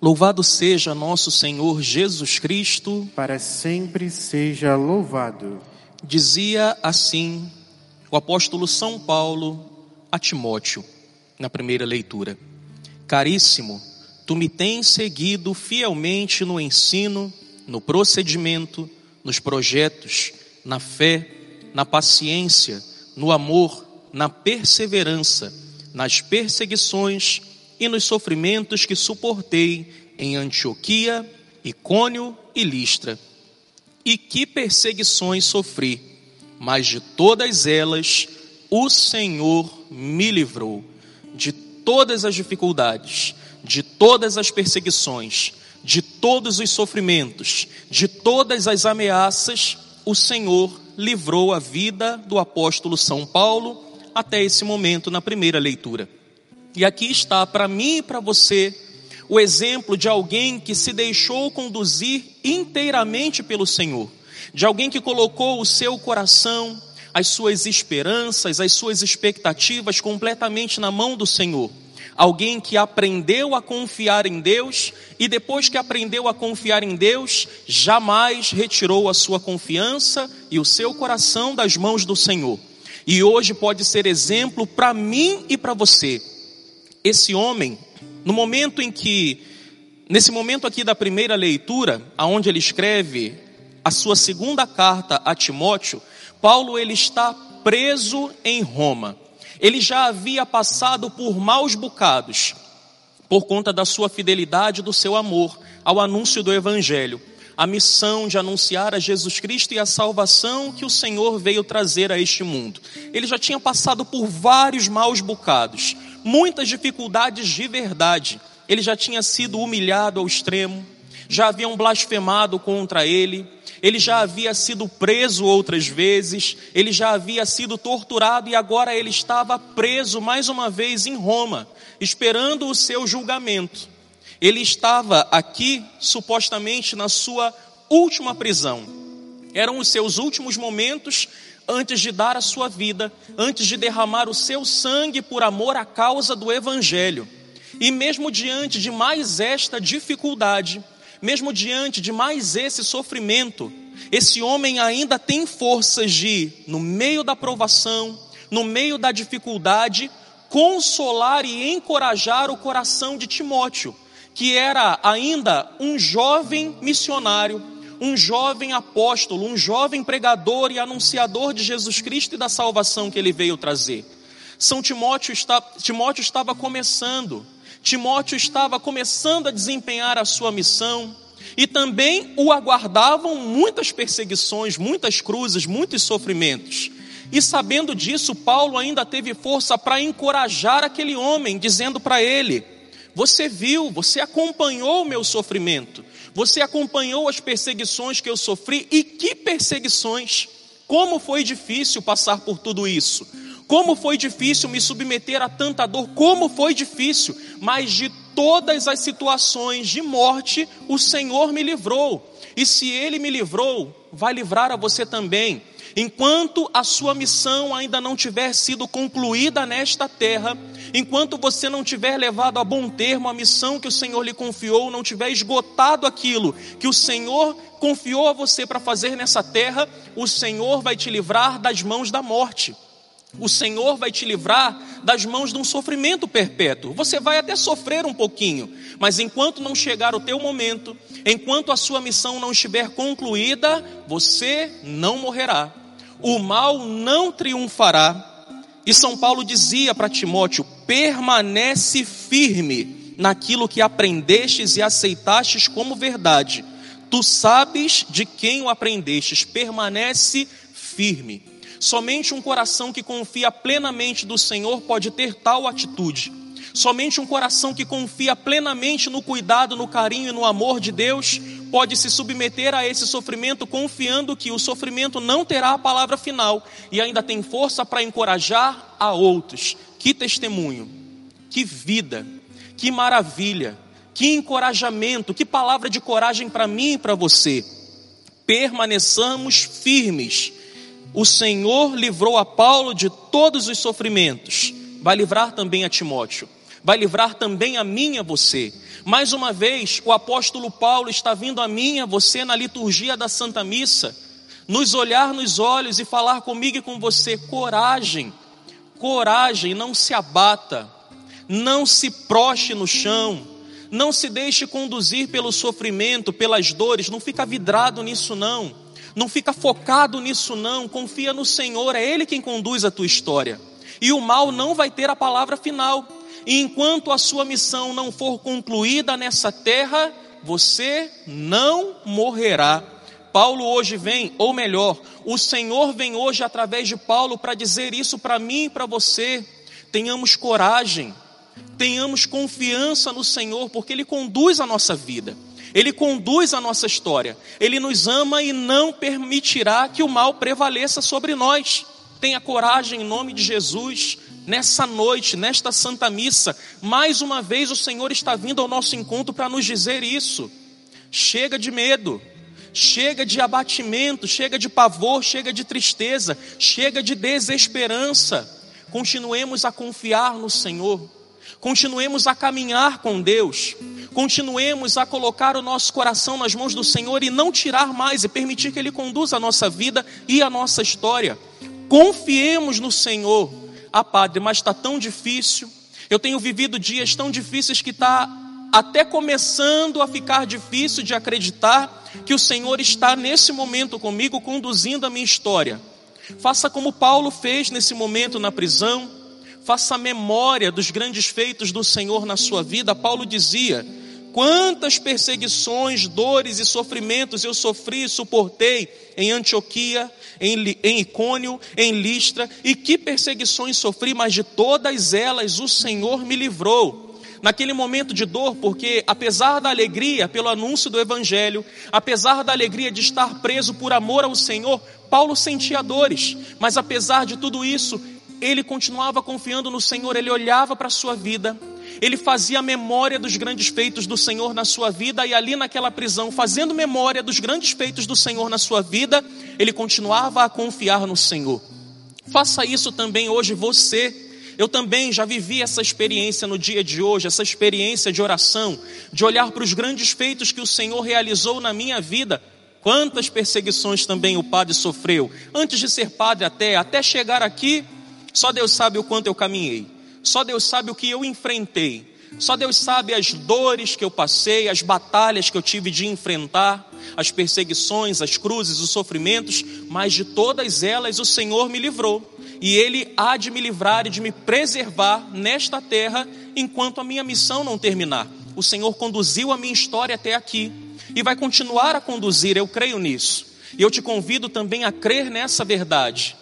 Louvado seja nosso Senhor Jesus Cristo. Para sempre seja louvado. Dizia assim o apóstolo São Paulo a Timóteo, na primeira leitura: Caríssimo, tu me tens seguido fielmente no ensino, no procedimento, nos projetos, na fé, na paciência, no amor, na perseverança, nas perseguições e nos sofrimentos que suportei em Antioquia, Icônio e Listra. E que perseguições sofri, mas de todas elas o Senhor me livrou, de todas as dificuldades, de todas as perseguições, de todos os sofrimentos, de todas as ameaças, o Senhor livrou a vida do apóstolo São Paulo até esse momento na primeira leitura. E aqui está para mim e para você o exemplo de alguém que se deixou conduzir inteiramente pelo Senhor, de alguém que colocou o seu coração, as suas esperanças, as suas expectativas completamente na mão do Senhor. Alguém que aprendeu a confiar em Deus e depois que aprendeu a confiar em Deus, jamais retirou a sua confiança e o seu coração das mãos do Senhor. E hoje pode ser exemplo para mim e para você. Esse homem, no momento em que, nesse momento aqui da primeira leitura, aonde ele escreve a sua segunda carta a Timóteo, Paulo ele está preso em Roma. Ele já havia passado por maus bocados por conta da sua fidelidade, do seu amor ao anúncio do evangelho, a missão de anunciar a Jesus Cristo e a salvação que o Senhor veio trazer a este mundo. Ele já tinha passado por vários maus bocados, muitas dificuldades de verdade. Ele já tinha sido humilhado ao extremo, já haviam blasfemado contra ele, ele já havia sido preso outras vezes, ele já havia sido torturado e agora ele estava preso mais uma vez em Roma, esperando o seu julgamento. Ele estava aqui, supostamente, na sua última prisão. Eram os seus últimos momentos antes de dar a sua vida, antes de derramar o seu sangue por amor à causa do Evangelho. E mesmo diante de mais esta dificuldade, mesmo diante de mais esse sofrimento, esse homem ainda tem forças de, no meio da provação, no meio da dificuldade, consolar e encorajar o coração de Timóteo, que era ainda um jovem missionário, um jovem apóstolo, um jovem pregador e anunciador de Jesus Cristo e da salvação que ele veio trazer. São Timóteo, está, Timóteo estava começando, Timóteo estava começando a desempenhar a sua missão, e também o aguardavam muitas perseguições, muitas cruzes, muitos sofrimentos. E sabendo disso, Paulo ainda teve força para encorajar aquele homem, dizendo para ele: Você viu, você acompanhou o meu sofrimento, você acompanhou as perseguições que eu sofri, e que perseguições! Como foi difícil passar por tudo isso. Como foi difícil me submeter a tanta dor, como foi difícil, mas de todas as situações de morte o Senhor me livrou. E se Ele me livrou, vai livrar a você também. Enquanto a sua missão ainda não tiver sido concluída nesta terra, enquanto você não tiver levado a bom termo a missão que o Senhor lhe confiou, não tiver esgotado aquilo que o Senhor confiou a você para fazer nessa terra, o Senhor vai te livrar das mãos da morte. O Senhor vai te livrar das mãos de um sofrimento perpétuo. Você vai até sofrer um pouquinho, mas enquanto não chegar o teu momento, enquanto a sua missão não estiver concluída, você não morrerá. O mal não triunfará. E São Paulo dizia para Timóteo: permanece firme naquilo que aprendestes e aceitastes como verdade. Tu sabes de quem o aprendestes, permanece firme. Somente um coração que confia plenamente do Senhor pode ter tal atitude. Somente um coração que confia plenamente no cuidado, no carinho e no amor de Deus pode se submeter a esse sofrimento confiando que o sofrimento não terá a palavra final e ainda tem força para encorajar a outros. Que testemunho, que vida, que maravilha, que encorajamento, que palavra de coragem para mim e para você. Permaneçamos firmes o Senhor livrou a Paulo de todos os sofrimentos, vai livrar também a Timóteo. Vai livrar também a mim e a você. Mais uma vez, o apóstolo Paulo está vindo a mim e a você na liturgia da Santa Missa, nos olhar nos olhos e falar comigo e com você: coragem, coragem, não se abata, não se proste no chão, não se deixe conduzir pelo sofrimento, pelas dores, não fica vidrado nisso não. Não fica focado nisso não, confia no Senhor, é ele quem conduz a tua história. E o mal não vai ter a palavra final. E enquanto a sua missão não for concluída nessa terra, você não morrerá. Paulo hoje vem, ou melhor, o Senhor vem hoje através de Paulo para dizer isso para mim e para você. Tenhamos coragem, tenhamos confiança no Senhor, porque Ele conduz a nossa vida, Ele conduz a nossa história, Ele nos ama e não permitirá que o mal prevaleça sobre nós. Tenha coragem em nome de Jesus. Nessa noite, nesta Santa Missa, mais uma vez o Senhor está vindo ao nosso encontro para nos dizer isso. Chega de medo, chega de abatimento, chega de pavor, chega de tristeza, chega de desesperança. Continuemos a confiar no Senhor, continuemos a caminhar com Deus, continuemos a colocar o nosso coração nas mãos do Senhor e não tirar mais e permitir que Ele conduza a nossa vida e a nossa história. Confiemos no Senhor. Ah, Padre, mas está tão difícil. Eu tenho vivido dias tão difíceis que está até começando a ficar difícil de acreditar que o Senhor está nesse momento comigo, conduzindo a minha história. Faça como Paulo fez nesse momento na prisão. Faça memória dos grandes feitos do Senhor na sua vida. Paulo dizia: Quantas perseguições, dores e sofrimentos eu sofri e suportei em Antioquia, em, em Icônio, em Listra, e que perseguições sofri, mas de todas elas o Senhor me livrou. Naquele momento de dor, porque apesar da alegria pelo anúncio do Evangelho, apesar da alegria de estar preso por amor ao Senhor, Paulo sentia dores, mas apesar de tudo isso, ele continuava confiando no Senhor, ele olhava para a sua vida, ele fazia memória dos grandes feitos do Senhor na sua vida, e ali naquela prisão, fazendo memória dos grandes feitos do Senhor na sua vida, ele continuava a confiar no Senhor. Faça isso também hoje você. Eu também já vivi essa experiência no dia de hoje, essa experiência de oração, de olhar para os grandes feitos que o Senhor realizou na minha vida. Quantas perseguições também o padre sofreu, antes de ser padre até, até chegar aqui, só Deus sabe o quanto eu caminhei. Só Deus sabe o que eu enfrentei. Só Deus sabe as dores que eu passei, as batalhas que eu tive de enfrentar, as perseguições, as cruzes, os sofrimentos, mas de todas elas o Senhor me livrou. E Ele há de me livrar e de me preservar nesta terra enquanto a minha missão não terminar. O Senhor conduziu a minha história até aqui e vai continuar a conduzir, eu creio nisso. E eu te convido também a crer nessa verdade.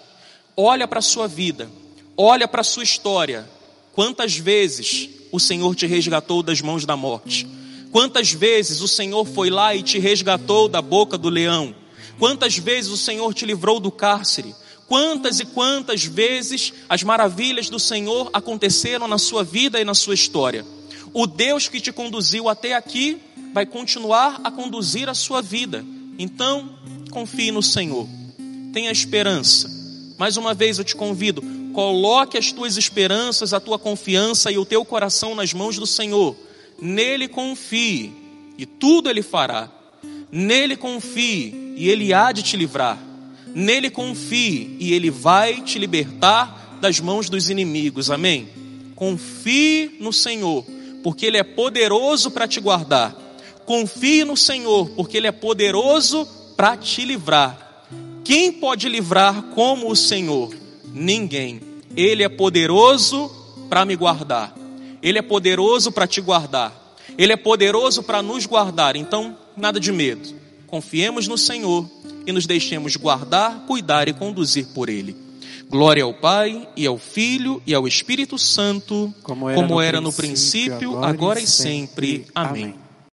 Olha para a sua vida, olha para a sua história, Quantas vezes o Senhor te resgatou das mãos da morte? Quantas vezes o Senhor foi lá e te resgatou da boca do leão? Quantas vezes o Senhor te livrou do cárcere? Quantas e quantas vezes as maravilhas do Senhor aconteceram na sua vida e na sua história? O Deus que te conduziu até aqui vai continuar a conduzir a sua vida. Então, confie no Senhor. Tenha esperança. Mais uma vez eu te convido, Coloque as tuas esperanças, a tua confiança e o teu coração nas mãos do Senhor. Nele confie e tudo ele fará. Nele confie e ele há de te livrar. Nele confie e ele vai te libertar das mãos dos inimigos. Amém? Confie no Senhor, porque ele é poderoso para te guardar. Confie no Senhor, porque ele é poderoso para te livrar. Quem pode livrar como o Senhor? Ninguém. Ele é poderoso para me guardar. Ele é poderoso para te guardar. Ele é poderoso para nos guardar. Então, nada de medo. Confiemos no Senhor e nos deixemos guardar, cuidar e conduzir por Ele. Glória ao Pai, e ao Filho, e ao Espírito Santo, como era, como no, era princípio, no princípio, agora, agora e sempre. sempre. Amém. Amém.